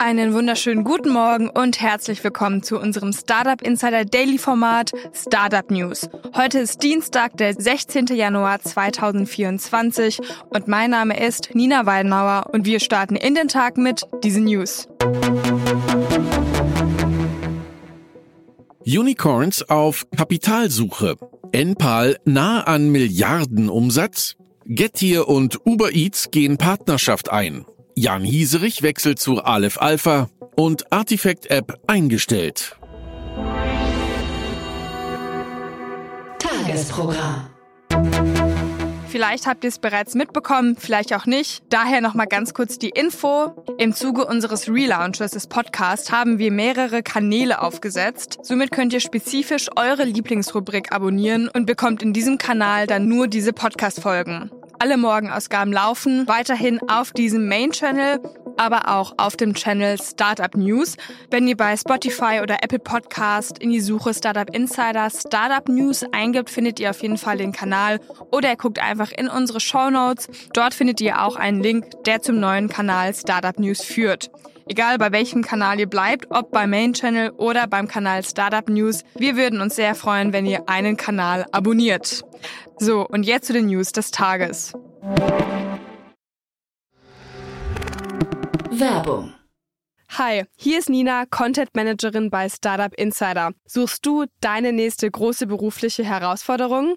Einen wunderschönen guten Morgen und herzlich willkommen zu unserem Startup Insider Daily Format Startup News. Heute ist Dienstag, der 16. Januar 2024 und mein Name ist Nina Weidenauer und wir starten in den Tag mit diesen News. Unicorns auf Kapitalsuche. Enpal nah an Milliardenumsatz. Getir und Uber Eats gehen Partnerschaft ein. Jan Hieserich wechselt zu Aleph Alpha und Artifact App eingestellt. Tagesprogramm. Vielleicht habt ihr es bereits mitbekommen, vielleicht auch nicht. Daher nochmal ganz kurz die Info. Im Zuge unseres Relaunches des Podcasts haben wir mehrere Kanäle aufgesetzt. Somit könnt ihr spezifisch eure Lieblingsrubrik abonnieren und bekommt in diesem Kanal dann nur diese Podcast-Folgen. Alle Morgenausgaben laufen weiterhin auf diesem Main-Channel, aber auch auf dem Channel Startup News. Wenn ihr bei Spotify oder Apple Podcast in die Suche Startup Insider Startup News eingibt, findet ihr auf jeden Fall den Kanal oder ihr guckt einfach in unsere Show Notes. Dort findet ihr auch einen Link, der zum neuen Kanal Startup News führt. Egal bei welchem Kanal ihr bleibt, ob beim Main Channel oder beim Kanal Startup News, wir würden uns sehr freuen, wenn ihr einen Kanal abonniert. So, und jetzt zu den News des Tages. Werbung. Hi, hier ist Nina, Content Managerin bei Startup Insider. Suchst du deine nächste große berufliche Herausforderung?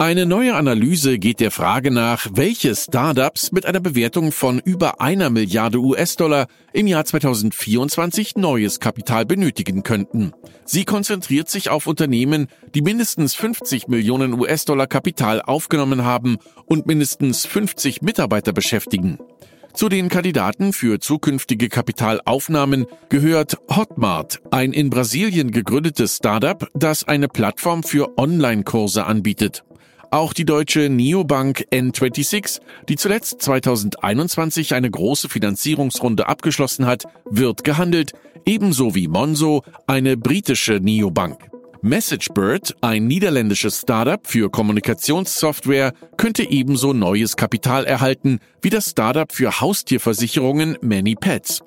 Eine neue Analyse geht der Frage nach, welche Startups mit einer Bewertung von über einer Milliarde US-Dollar im Jahr 2024 neues Kapital benötigen könnten. Sie konzentriert sich auf Unternehmen, die mindestens 50 Millionen US-Dollar Kapital aufgenommen haben und mindestens 50 Mitarbeiter beschäftigen. Zu den Kandidaten für zukünftige Kapitalaufnahmen gehört Hotmart, ein in Brasilien gegründetes Startup, das eine Plattform für Online-Kurse anbietet. Auch die deutsche Neobank N26, die zuletzt 2021 eine große Finanzierungsrunde abgeschlossen hat, wird gehandelt, ebenso wie Monzo, eine britische Neobank. MessageBird, ein niederländisches Startup für Kommunikationssoftware, könnte ebenso neues Kapital erhalten wie das Startup für Haustierversicherungen Many Pets.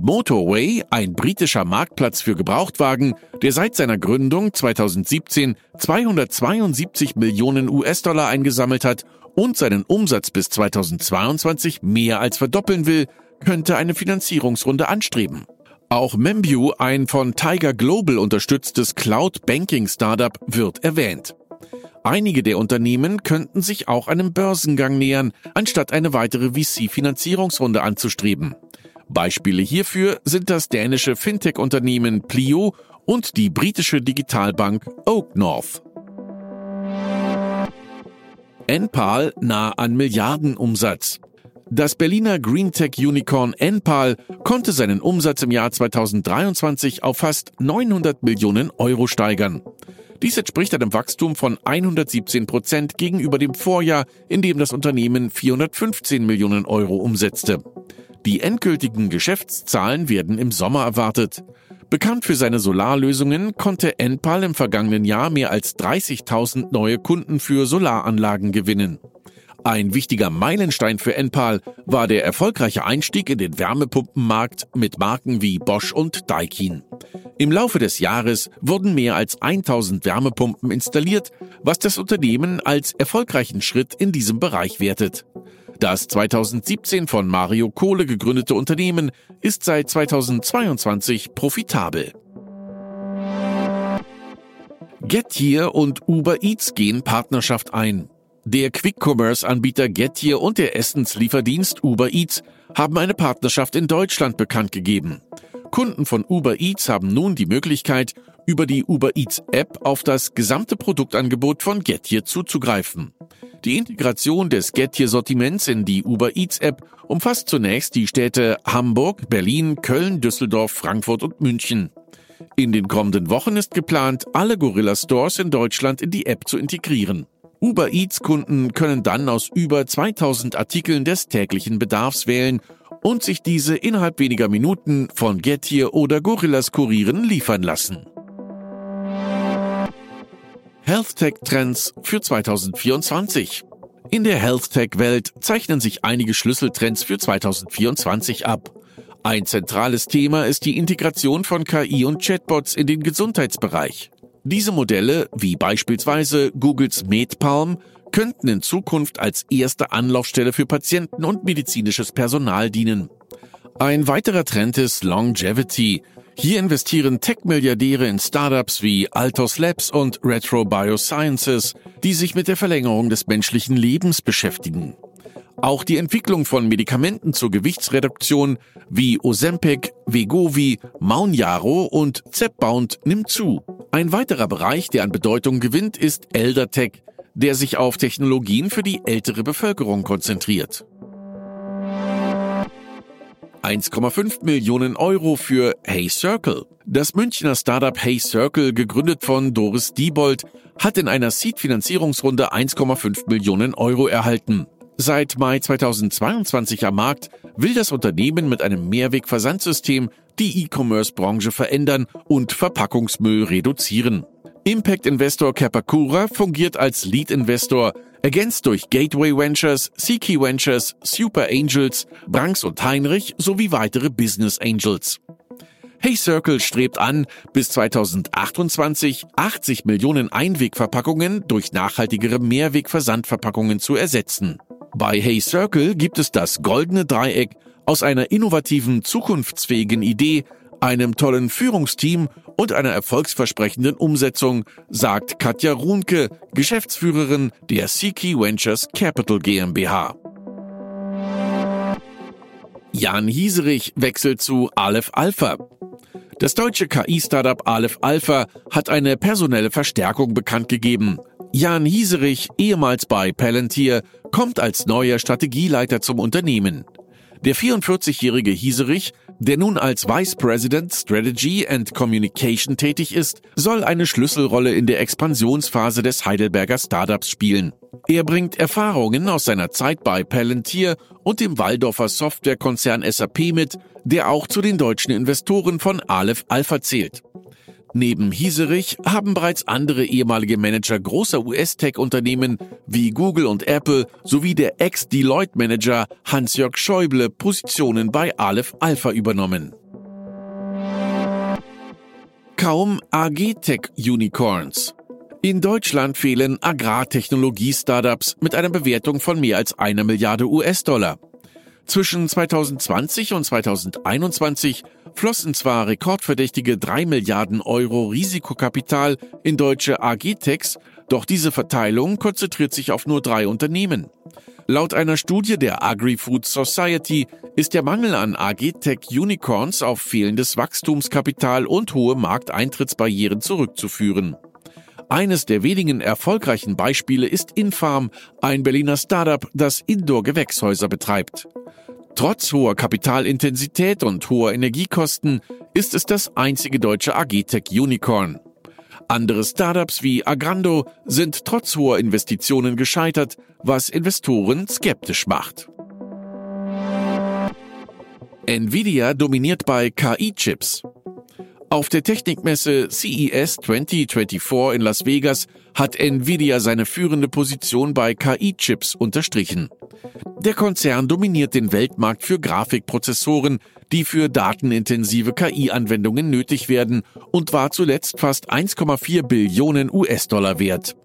Motorway, ein britischer Marktplatz für Gebrauchtwagen, der seit seiner Gründung 2017 272 Millionen US-Dollar eingesammelt hat und seinen Umsatz bis 2022 mehr als verdoppeln will, könnte eine Finanzierungsrunde anstreben. Auch Membu, ein von Tiger Global unterstütztes Cloud-Banking-Startup, wird erwähnt. Einige der Unternehmen könnten sich auch einem Börsengang nähern, anstatt eine weitere VC-Finanzierungsrunde anzustreben. Beispiele hierfür sind das dänische Fintech-Unternehmen Plio und die britische Digitalbank Oak North. Enpal nah an Milliardenumsatz. Das Berliner Greentech-Unicorn Enpal konnte seinen Umsatz im Jahr 2023 auf fast 900 Millionen Euro steigern. Dies entspricht einem Wachstum von 117 Prozent gegenüber dem Vorjahr, in dem das Unternehmen 415 Millionen Euro umsetzte. Die endgültigen Geschäftszahlen werden im Sommer erwartet. Bekannt für seine Solarlösungen konnte Enpal im vergangenen Jahr mehr als 30.000 neue Kunden für Solaranlagen gewinnen. Ein wichtiger Meilenstein für Enpal war der erfolgreiche Einstieg in den Wärmepumpenmarkt mit Marken wie Bosch und Daikin. Im Laufe des Jahres wurden mehr als 1000 Wärmepumpen installiert, was das Unternehmen als erfolgreichen Schritt in diesem Bereich wertet. Das 2017 von Mario Kohle gegründete Unternehmen ist seit 2022 profitabel. Getir und Uber Eats gehen Partnerschaft ein. Der Quick-Commerce-Anbieter Getir und der Essenslieferdienst Uber Eats haben eine Partnerschaft in Deutschland bekannt gegeben. Kunden von Uber Eats haben nun die Möglichkeit, über die Uber Eats App auf das gesamte Produktangebot von Getir zuzugreifen. Die Integration des Getir-Sortiments in die Uber Eats App umfasst zunächst die Städte Hamburg, Berlin, Köln, Düsseldorf, Frankfurt und München. In den kommenden Wochen ist geplant, alle Gorilla Stores in Deutschland in die App zu integrieren. Uber Eats Kunden können dann aus über 2000 Artikeln des täglichen Bedarfs wählen und sich diese innerhalb weniger Minuten von Getir oder Gorillas Kurieren liefern lassen. Health Tech Trends für 2024. In der Health Tech Welt zeichnen sich einige Schlüsseltrends für 2024 ab. Ein zentrales Thema ist die Integration von KI und Chatbots in den Gesundheitsbereich. Diese Modelle, wie beispielsweise Googles MedPalm, könnten in Zukunft als erste Anlaufstelle für Patienten und medizinisches Personal dienen. Ein weiterer Trend ist Longevity. Hier investieren Tech-Milliardäre in Startups wie Altos Labs und Retro Biosciences, die sich mit der Verlängerung des menschlichen Lebens beschäftigen. Auch die Entwicklung von Medikamenten zur Gewichtsreduktion wie Ozempic, Vegovi, Maunjaro und Zepbound nimmt zu. Ein weiterer Bereich, der an Bedeutung gewinnt, ist Eldertech, der sich auf Technologien für die ältere Bevölkerung konzentriert. 1,5 Millionen Euro für Hey Circle. Das Münchner Startup Hey Circle, gegründet von Doris Diebold, hat in einer Seed-Finanzierungsrunde 1,5 Millionen Euro erhalten. Seit Mai 2022 am Markt will das Unternehmen mit einem Mehrwegversandsystem die E-Commerce-Branche verändern und Verpackungsmüll reduzieren. Impact Investor Capacura fungiert als Lead Investor, ergänzt durch Gateway Ventures, Seeky Ventures, Super Angels, Branks und Heinrich sowie weitere Business Angels. Hey Circle strebt an, bis 2028 80 Millionen Einwegverpackungen durch nachhaltigere Mehrwegversandverpackungen zu ersetzen. Bei Hey Circle gibt es das goldene Dreieck aus einer innovativen, zukunftsfähigen Idee, einem tollen Führungsteam und einer erfolgsversprechenden Umsetzung, sagt Katja Runke, Geschäftsführerin der Seeky Ventures Capital GmbH. Jan Hieserich wechselt zu Aleph Alpha. Das deutsche KI-Startup Aleph Alpha hat eine personelle Verstärkung bekannt gegeben. Jan Hieserich, ehemals bei Palantir, kommt als neuer Strategieleiter zum Unternehmen. Der 44-jährige Hieserich, der nun als Vice President Strategy and Communication tätig ist, soll eine Schlüsselrolle in der Expansionsphase des Heidelberger Startups spielen. Er bringt Erfahrungen aus seiner Zeit bei Palantir und dem Waldorfer Softwarekonzern SAP mit, der auch zu den deutschen Investoren von Aleph Alpha zählt. Neben Hieserich haben bereits andere ehemalige Manager großer US-Tech-Unternehmen wie Google und Apple sowie der Ex-Deloitte-Manager Hans-Jörg Schäuble Positionen bei Aleph Alpha übernommen. Kaum AG-Tech-Unicorns. In Deutschland fehlen Agrartechnologie-Startups mit einer Bewertung von mehr als einer Milliarde US-Dollar. Zwischen 2020 und 2021 flossen zwar rekordverdächtige 3 Milliarden Euro Risikokapital in deutsche AG-Techs, doch diese Verteilung konzentriert sich auf nur drei Unternehmen. Laut einer Studie der Agri-Food Society ist der Mangel an AG-Tech-Unicorns auf fehlendes Wachstumskapital und hohe Markteintrittsbarrieren zurückzuführen. Eines der wenigen erfolgreichen Beispiele ist Infarm, ein Berliner Startup, das Indoor-Gewächshäuser betreibt. Trotz hoher Kapitalintensität und hoher Energiekosten ist es das einzige deutsche Agitech Unicorn. Andere Startups wie Agrando sind trotz hoher Investitionen gescheitert, was Investoren skeptisch macht. Nvidia dominiert bei KI-Chips. Auf der Technikmesse CES 2024 in Las Vegas hat Nvidia seine führende Position bei KI-Chips unterstrichen. Der Konzern dominiert den Weltmarkt für Grafikprozessoren, die für datenintensive KI-Anwendungen nötig werden und war zuletzt fast 1,4 Billionen US-Dollar wert.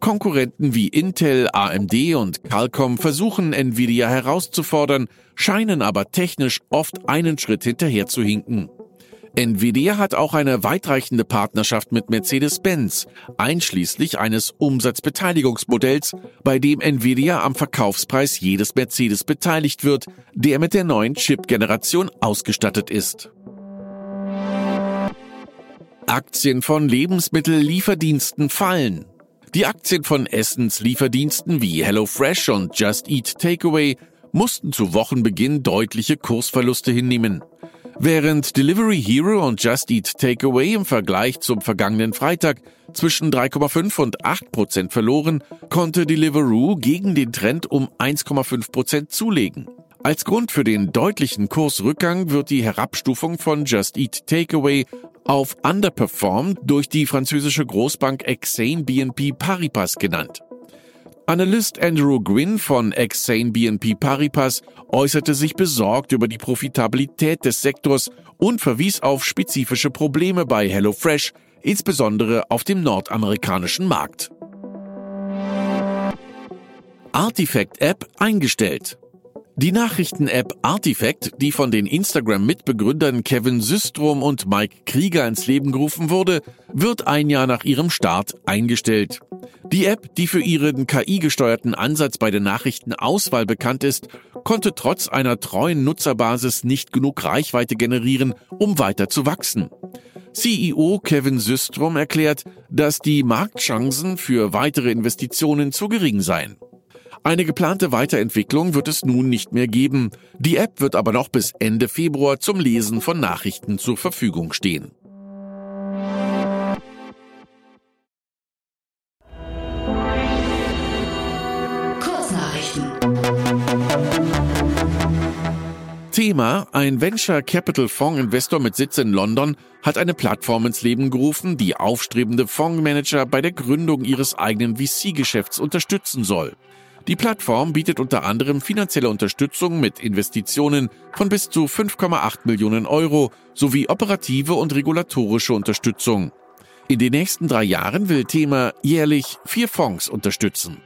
Konkurrenten wie Intel, AMD und Qualcomm versuchen Nvidia herauszufordern, scheinen aber technisch oft einen Schritt hinterher zu hinken. Nvidia hat auch eine weitreichende Partnerschaft mit Mercedes-Benz, einschließlich eines Umsatzbeteiligungsmodells, bei dem Nvidia am Verkaufspreis jedes Mercedes beteiligt wird, der mit der neuen Chip-Generation ausgestattet ist. Aktien von Lebensmittellieferdiensten fallen. Die Aktien von Essenslieferdiensten wie HelloFresh und Just Eat Takeaway mussten zu Wochenbeginn deutliche Kursverluste hinnehmen. Während Delivery Hero und Just Eat Takeaway im Vergleich zum vergangenen Freitag zwischen 3,5 und 8 Prozent verloren, konnte Deliveroo gegen den Trend um 1,5 Prozent zulegen. Als Grund für den deutlichen Kursrückgang wird die Herabstufung von Just Eat Takeaway auf Underperformed durch die französische Großbank Exane BNP Paribas genannt. Analyst Andrew Gwynn von Exane BNP Paribas äußerte sich besorgt über die Profitabilität des Sektors und verwies auf spezifische Probleme bei HelloFresh, insbesondere auf dem nordamerikanischen Markt. Artifact App eingestellt. Die Nachrichten-App Artifact, die von den Instagram-Mitbegründern Kevin Systrom und Mike Krieger ins Leben gerufen wurde, wird ein Jahr nach ihrem Start eingestellt. Die App, die für ihren KI-gesteuerten Ansatz bei der Nachrichtenauswahl bekannt ist, konnte trotz einer treuen Nutzerbasis nicht genug Reichweite generieren, um weiter zu wachsen. CEO Kevin Systrom erklärt, dass die Marktchancen für weitere Investitionen zu gering seien. Eine geplante Weiterentwicklung wird es nun nicht mehr geben. Die App wird aber noch bis Ende Februar zum Lesen von Nachrichten zur Verfügung stehen. Kurznachrichten. Thema, ein Venture Capital Fonds Investor mit Sitz in London hat eine Plattform ins Leben gerufen, die aufstrebende Fondsmanager bei der Gründung ihres eigenen VC-Geschäfts unterstützen soll. Die Plattform bietet unter anderem finanzielle Unterstützung mit Investitionen von bis zu 5,8 Millionen Euro sowie operative und regulatorische Unterstützung. In den nächsten drei Jahren will Thema jährlich vier Fonds unterstützen.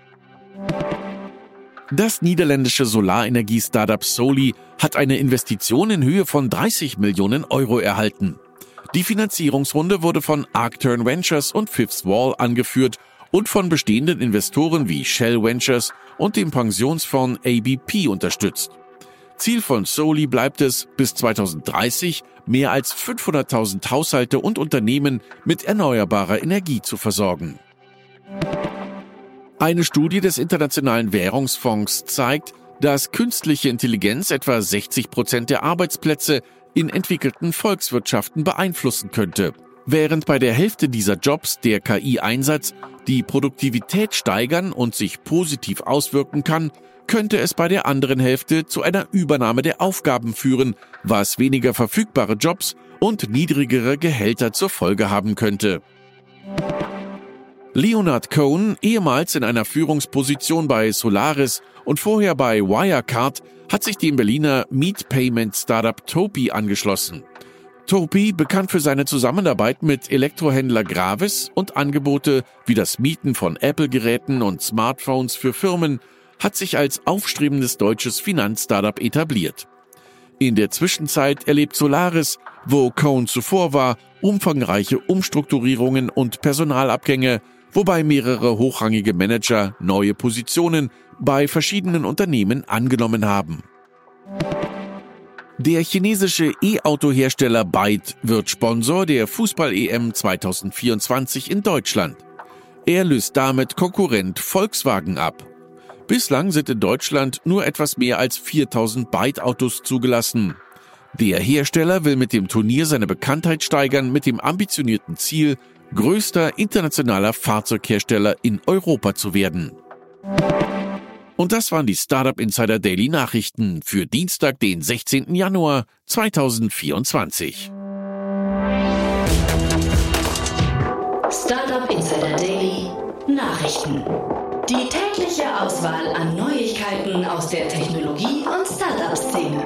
Das niederländische Solarenergie-Startup Soli hat eine Investition in Höhe von 30 Millionen Euro erhalten. Die Finanzierungsrunde wurde von Arcturn Ventures und Fifth Wall angeführt und von bestehenden Investoren wie Shell Ventures und dem Pensionsfonds ABP unterstützt. Ziel von Soli bleibt es, bis 2030 mehr als 500.000 Haushalte und Unternehmen mit erneuerbarer Energie zu versorgen. Eine Studie des Internationalen Währungsfonds zeigt, dass künstliche Intelligenz etwa 60 Prozent der Arbeitsplätze in entwickelten Volkswirtschaften beeinflussen könnte. Während bei der Hälfte dieser Jobs der KI-Einsatz die Produktivität steigern und sich positiv auswirken kann, könnte es bei der anderen Hälfte zu einer Übernahme der Aufgaben führen, was weniger verfügbare Jobs und niedrigere Gehälter zur Folge haben könnte. Leonard Cohen, ehemals in einer Führungsposition bei Solaris und vorher bei Wirecard, hat sich dem Berliner Meat Payment Startup Topi angeschlossen. Topi, bekannt für seine Zusammenarbeit mit Elektrohändler Gravis und Angebote wie das Mieten von Apple-Geräten und Smartphones für Firmen, hat sich als aufstrebendes deutsches Finanzstartup etabliert. In der Zwischenzeit erlebt Solaris, wo Cohn zuvor war, umfangreiche Umstrukturierungen und Personalabgänge, wobei mehrere hochrangige Manager neue Positionen bei verschiedenen Unternehmen angenommen haben. Der chinesische E-Auto-Hersteller Byte wird Sponsor der Fußball-EM 2024 in Deutschland. Er löst damit Konkurrent Volkswagen ab. Bislang sind in Deutschland nur etwas mehr als 4000 Byte-Autos zugelassen. Der Hersteller will mit dem Turnier seine Bekanntheit steigern mit dem ambitionierten Ziel, größter internationaler Fahrzeughersteller in Europa zu werden. Und das waren die Startup Insider Daily Nachrichten für Dienstag, den 16. Januar 2024. Startup Insider Daily Nachrichten. Die tägliche Auswahl an Neuigkeiten aus der Technologie- und Startup-Szene.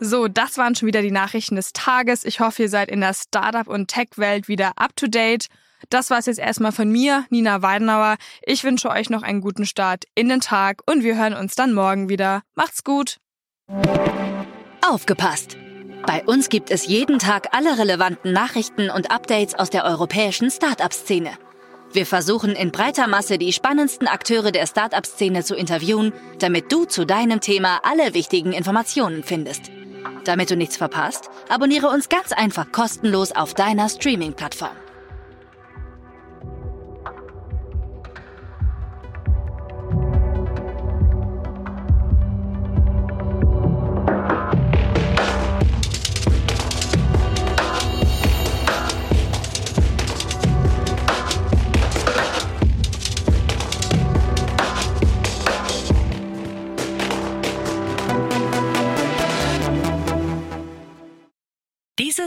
So, das waren schon wieder die Nachrichten des Tages. Ich hoffe, ihr seid in der Startup- und Tech-Welt wieder up-to-date. Das war es jetzt erstmal von mir, Nina Weidenauer. Ich wünsche euch noch einen guten Start in den Tag und wir hören uns dann morgen wieder. Macht's gut. Aufgepasst! Bei uns gibt es jeden Tag alle relevanten Nachrichten und Updates aus der europäischen Startup-Szene. Wir versuchen in breiter Masse die spannendsten Akteure der Startup-Szene zu interviewen, damit du zu deinem Thema alle wichtigen Informationen findest. Damit du nichts verpasst, abonniere uns ganz einfach kostenlos auf deiner Streaming-Plattform.